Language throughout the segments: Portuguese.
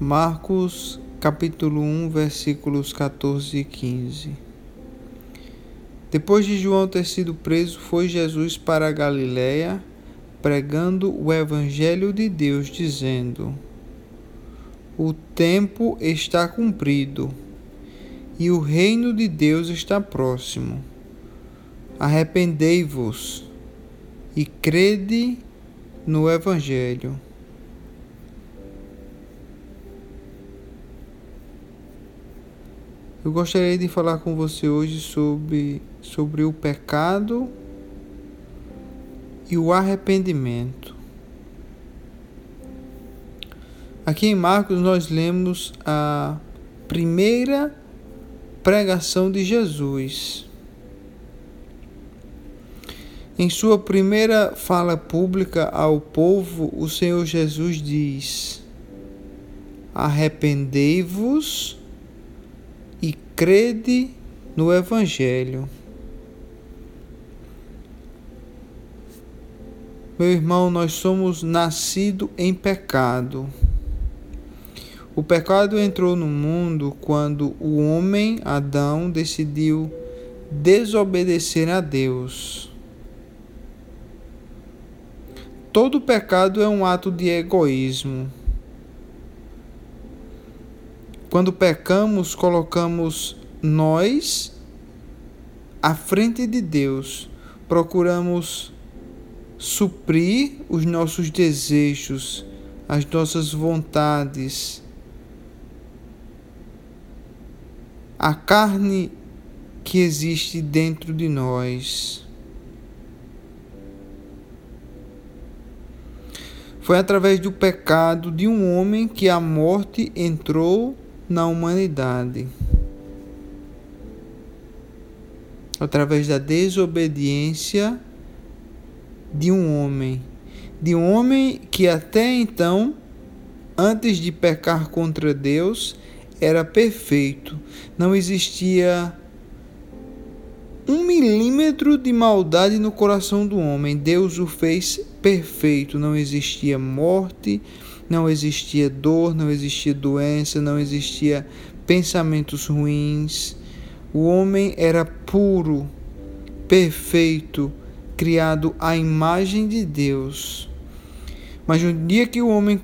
Marcos capítulo 1, versículos 14 e 15. Depois de João ter sido preso, foi Jesus para a Galiléia, pregando o evangelho de Deus, dizendo: O tempo está cumprido e o reino de Deus está próximo. Arrependei-vos e crede no evangelho. Eu gostaria de falar com você hoje sobre, sobre o pecado e o arrependimento. Aqui em Marcos nós lemos a primeira pregação de Jesus. Em sua primeira fala pública ao povo, o Senhor Jesus diz: Arrependei-vos e crede no Evangelho. Meu irmão, nós somos nascidos em pecado. O pecado entrou no mundo quando o homem, Adão, decidiu desobedecer a Deus. Todo pecado é um ato de egoísmo. Quando pecamos, colocamos nós à frente de Deus, procuramos suprir os nossos desejos, as nossas vontades. A carne que existe dentro de nós. Foi através do pecado de um homem que a morte entrou na humanidade. Através da desobediência de um homem, de um homem que até então, antes de pecar contra Deus, era perfeito, não existia um milímetro de maldade no coração do homem. Deus o fez perfeito, não existia morte, não existia dor, não existia doença, não existia pensamentos ruins. O homem era puro, perfeito, criado à imagem de Deus. Mas no dia que o homem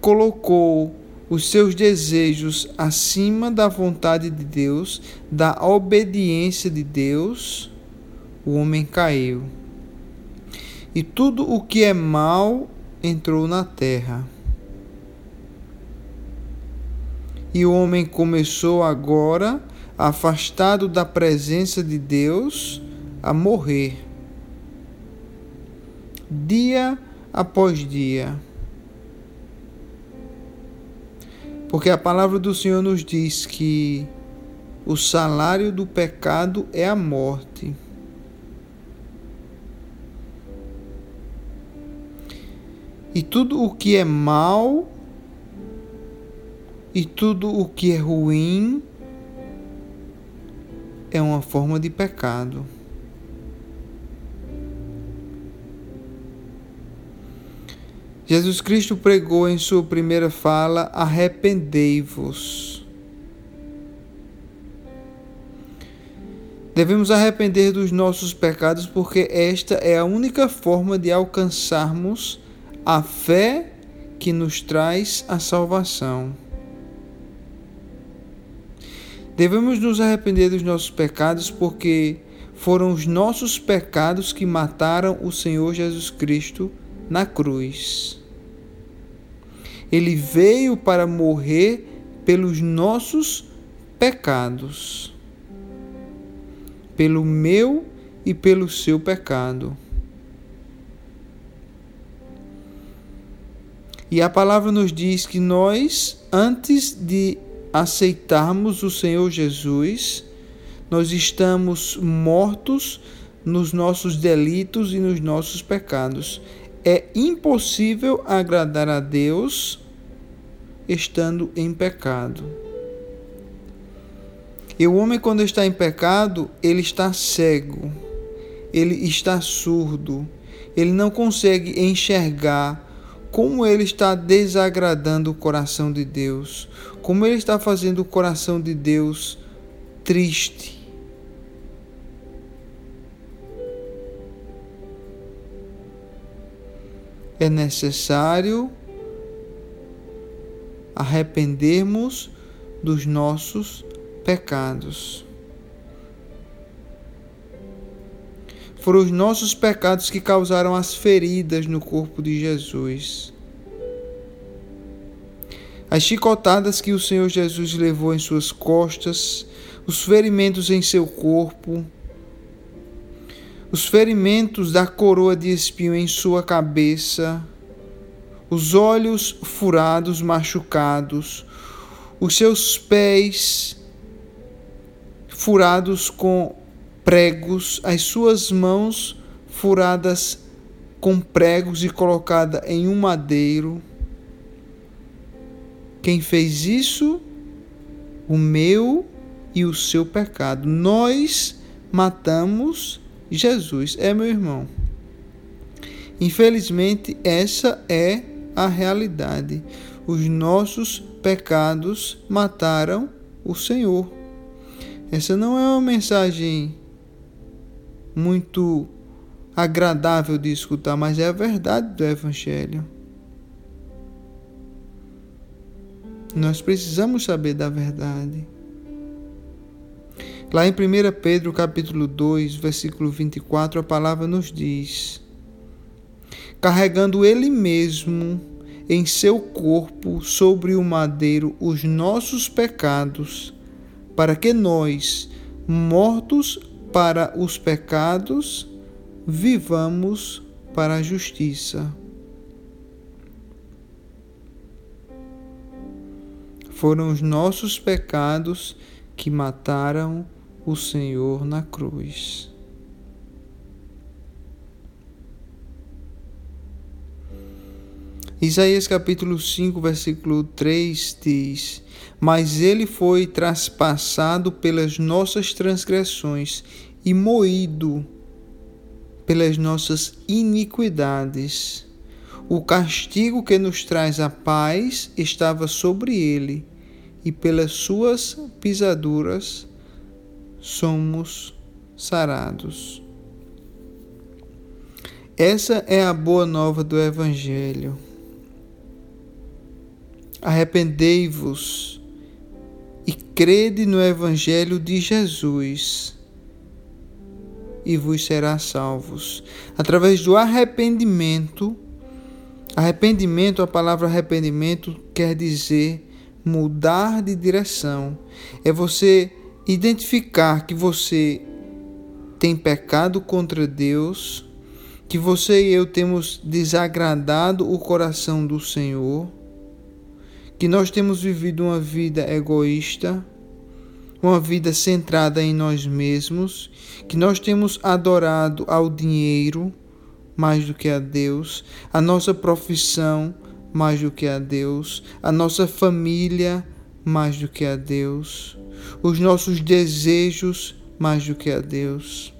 colocou os seus desejos acima da vontade de Deus, da obediência de Deus, o homem caiu. E tudo o que é mal entrou na terra. E o homem começou agora, afastado da presença de Deus, a morrer. Dia após dia. Porque a palavra do Senhor nos diz que o salário do pecado é a morte. E tudo o que é mal e tudo o que é ruim é uma forma de pecado. Jesus Cristo pregou em sua primeira fala: arrependei-vos. Devemos arrepender dos nossos pecados porque esta é a única forma de alcançarmos a fé que nos traz a salvação. Devemos nos arrepender dos nossos pecados porque foram os nossos pecados que mataram o Senhor Jesus Cristo na cruz. Ele veio para morrer pelos nossos pecados, pelo meu e pelo seu pecado. E a palavra nos diz que nós, antes de aceitarmos o Senhor Jesus, nós estamos mortos nos nossos delitos e nos nossos pecados. É impossível agradar a Deus estando em pecado. E o homem, quando está em pecado, ele está cego, ele está surdo, ele não consegue enxergar como ele está desagradando o coração de Deus, como ele está fazendo o coração de Deus triste. É necessário arrependermos dos nossos pecados. Foram os nossos pecados que causaram as feridas no corpo de Jesus. As chicotadas que o Senhor Jesus levou em suas costas, os ferimentos em seu corpo, os ferimentos da coroa de espinho em sua cabeça, os olhos furados, machucados, os seus pés furados com pregos, as suas mãos furadas com pregos e colocada em um madeiro. Quem fez isso? O meu e o seu pecado. Nós matamos Jesus. É meu irmão. Infelizmente, essa é a realidade. Os nossos pecados mataram o Senhor. Essa não é uma mensagem muito agradável de escutar, mas é a verdade do Evangelho. Nós precisamos saber da verdade. Lá em 1 Pedro capítulo 2, versículo 24, a palavra nos diz: Carregando ele mesmo em seu corpo sobre o madeiro os nossos pecados, para que nós, mortos para os pecados, vivamos para a justiça. Foram os nossos pecados que mataram o Senhor na cruz. Isaías capítulo 5, versículo 3 diz: Mas ele foi traspassado pelas nossas transgressões e moído pelas nossas iniquidades. O castigo que nos traz a paz estava sobre ele, e pelas suas pisaduras somos sarados. Essa é a boa nova do Evangelho. Arrependei-vos e crede no Evangelho de Jesus e vos será salvos. Através do arrependimento, arrependimento, a palavra arrependimento quer dizer mudar de direção. É você identificar que você tem pecado contra Deus, que você e eu temos desagradado o coração do Senhor que nós temos vivido uma vida egoísta, uma vida centrada em nós mesmos, que nós temos adorado ao dinheiro mais do que a Deus, a nossa profissão mais do que a Deus, a nossa família mais do que a Deus, os nossos desejos mais do que a Deus.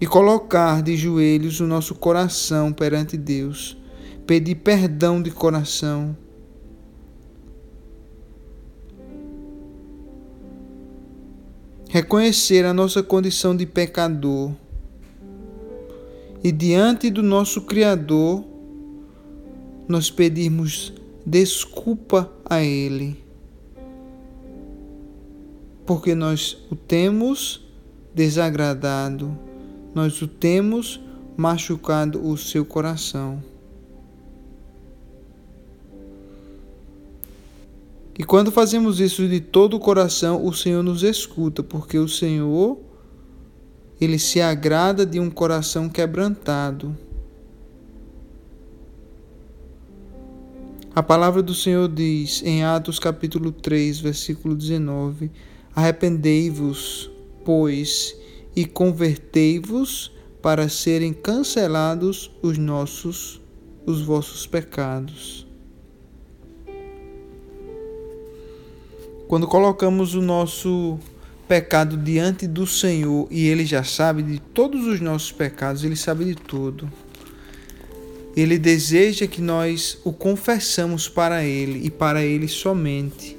E colocar de joelhos o nosso coração perante Deus, pedir perdão de coração reconhecer a nossa condição de pecador e diante do nosso Criador nós pedirmos desculpa a Ele, porque nós o temos desagradado, nós o temos machucado o seu coração. E quando fazemos isso de todo o coração, o Senhor nos escuta, porque o Senhor ele se agrada de um coração quebrantado. A palavra do Senhor diz em Atos capítulo 3, versículo 19: Arrependei-vos, pois, e convertei-vos para serem cancelados os nossos os vossos pecados. Quando colocamos o nosso pecado diante do Senhor e Ele já sabe de todos os nossos pecados, Ele sabe de tudo. Ele deseja que nós o confessamos para Ele e para Ele somente.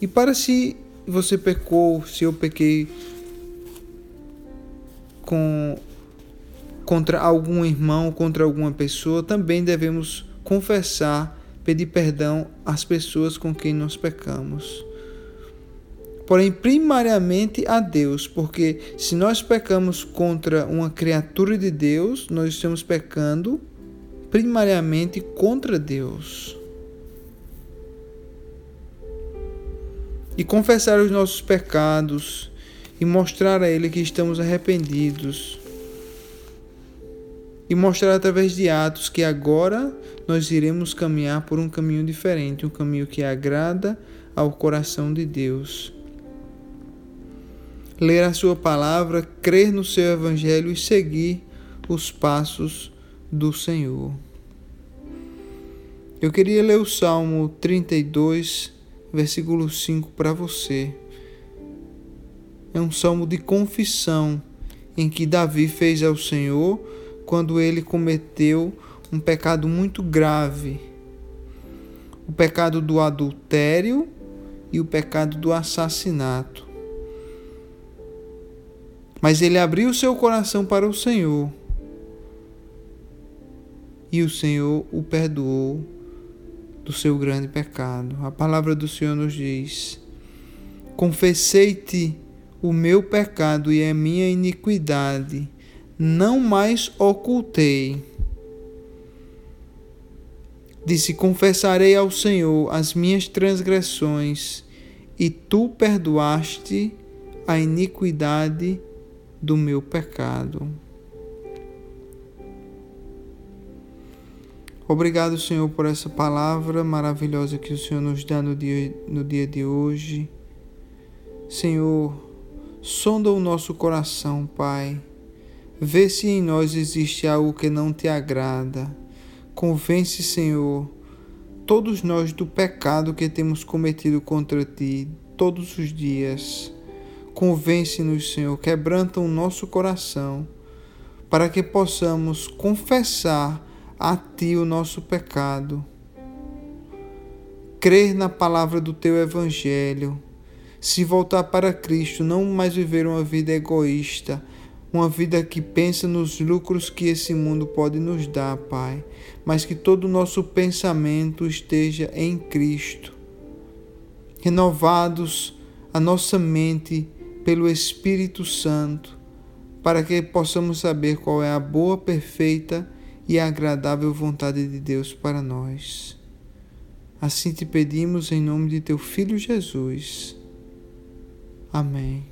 E para se você pecou, se eu pequei com contra algum irmão, contra alguma pessoa, também devemos confessar, pedir perdão às pessoas com quem nós pecamos. Porém, primariamente a Deus, porque se nós pecamos contra uma criatura de Deus, nós estamos pecando primariamente contra Deus. E confessar os nossos pecados e mostrar a Ele que estamos arrependidos e mostrar através de atos que agora nós iremos caminhar por um caminho diferente, um caminho que agrada ao coração de Deus. Ler a Sua palavra, crer no Seu Evangelho e seguir os passos do Senhor. Eu queria ler o Salmo 32, versículo 5 para você. É um salmo de confissão em que Davi fez ao Senhor quando ele cometeu um pecado muito grave: o pecado do adultério e o pecado do assassinato. Mas ele abriu seu coração para o Senhor e o Senhor o perdoou do seu grande pecado. A palavra do Senhor nos diz: Confessei-te o meu pecado e a minha iniquidade não mais ocultei. Disse: Confessarei ao Senhor as minhas transgressões, e tu perdoaste a iniquidade do meu pecado. Obrigado, Senhor, por essa palavra maravilhosa que o Senhor nos dá no dia, no dia de hoje. Senhor, sonda o nosso coração, Pai Vê se em nós existe algo que não te agrada. Convence, Senhor, todos nós do pecado que temos cometido contra ti todos os dias. Convence-nos, Senhor, quebranta o nosso coração, para que possamos confessar a ti o nosso pecado. Crer na palavra do teu evangelho, se voltar para Cristo, não mais viver uma vida egoísta, uma vida que pensa nos lucros que esse mundo pode nos dar, Pai, mas que todo o nosso pensamento esteja em Cristo. Renovados a nossa mente pelo Espírito Santo, para que possamos saber qual é a boa, perfeita e agradável vontade de Deus para nós. Assim te pedimos em nome de teu Filho Jesus. Amém.